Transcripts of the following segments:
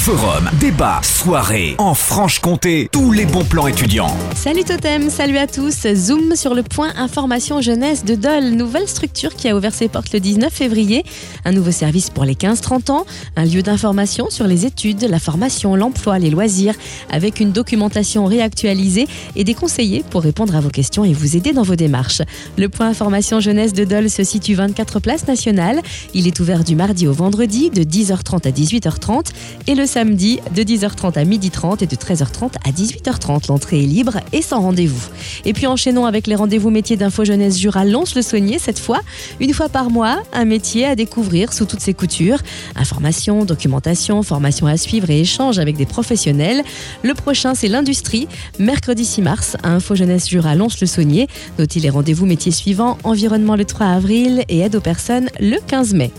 Forum, débat, soirée, en Franche-Comté, tous les bons plans étudiants. Salut Totem, salut à tous. Zoom sur le point information jeunesse de Dole, nouvelle structure qui a ouvert ses portes le 19 février. Un nouveau service pour les 15-30 ans, un lieu d'information sur les études, la formation, l'emploi, les loisirs, avec une documentation réactualisée et des conseillers pour répondre à vos questions et vous aider dans vos démarches. Le point information jeunesse de Dole se situe 24 places nationales. Il est ouvert du mardi au vendredi de 10h30 à 18h30 et le samedi de 10h30 à 12h30 et de 13h30 à 18h30. L'entrée est libre et sans rendez-vous. Et puis enchaînons avec les rendez-vous métiers d'Info Jeunesse Jura Lons-le-Saunier cette fois. Une fois par mois, un métier à découvrir sous toutes ses coutures. Information, documentation, formation à suivre et échange avec des professionnels. Le prochain, c'est l'industrie. Mercredi 6 mars, à Info Jeunesse Jura Lons-le-Saunier. Notez les rendez-vous métiers suivants. Environnement le 3 avril et aide aux personnes le 15 mai.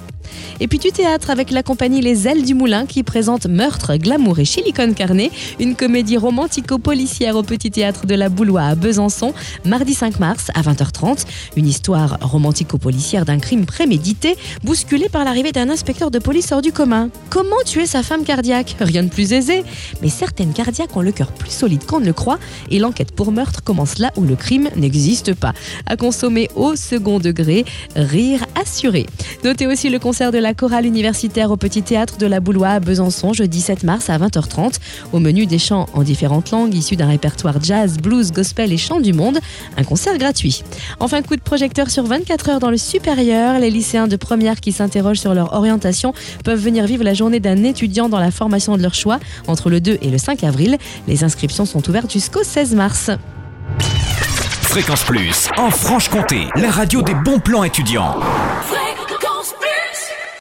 Et puis du théâtre avec la compagnie Les Ailes du Moulin qui présente Meurtre, Glamour et Chilicone Carnet, une comédie romantico-policière au Petit Théâtre de la Boulois à Besançon, mardi 5 mars à 20h30. Une histoire romantico-policière d'un crime prémédité, bousculé par l'arrivée d'un inspecteur de police hors du commun. Comment tuer sa femme cardiaque? Rien de plus aisé. Mais certaines cardiaques ont le cœur plus solide qu'on ne le croit et l'enquête pour meurtre commence là où le crime n'existe pas. À consommer au second degré, rire assuré. Notez aussi le concert de la chorale universitaire au Petit Théâtre de la Boulois à Besançon jeudi 7 mars à 20h30. Au menu des chants en différentes langues issus d'un répertoire jazz, blues, gospel et chants du monde. Un concert gratuit. Enfin, coup de projecteur sur 24 heures dans le supérieur. Les lycéens de première qui s'interrogent sur leur orientation peuvent venir vivre la journée d'un étudiant dans la formation de leur choix entre le 2 et le 5 avril. Les inscriptions sont ouvertes jusqu'au 16 mars. Fréquence Plus, en Franche-Comté, la radio des bons plans étudiants.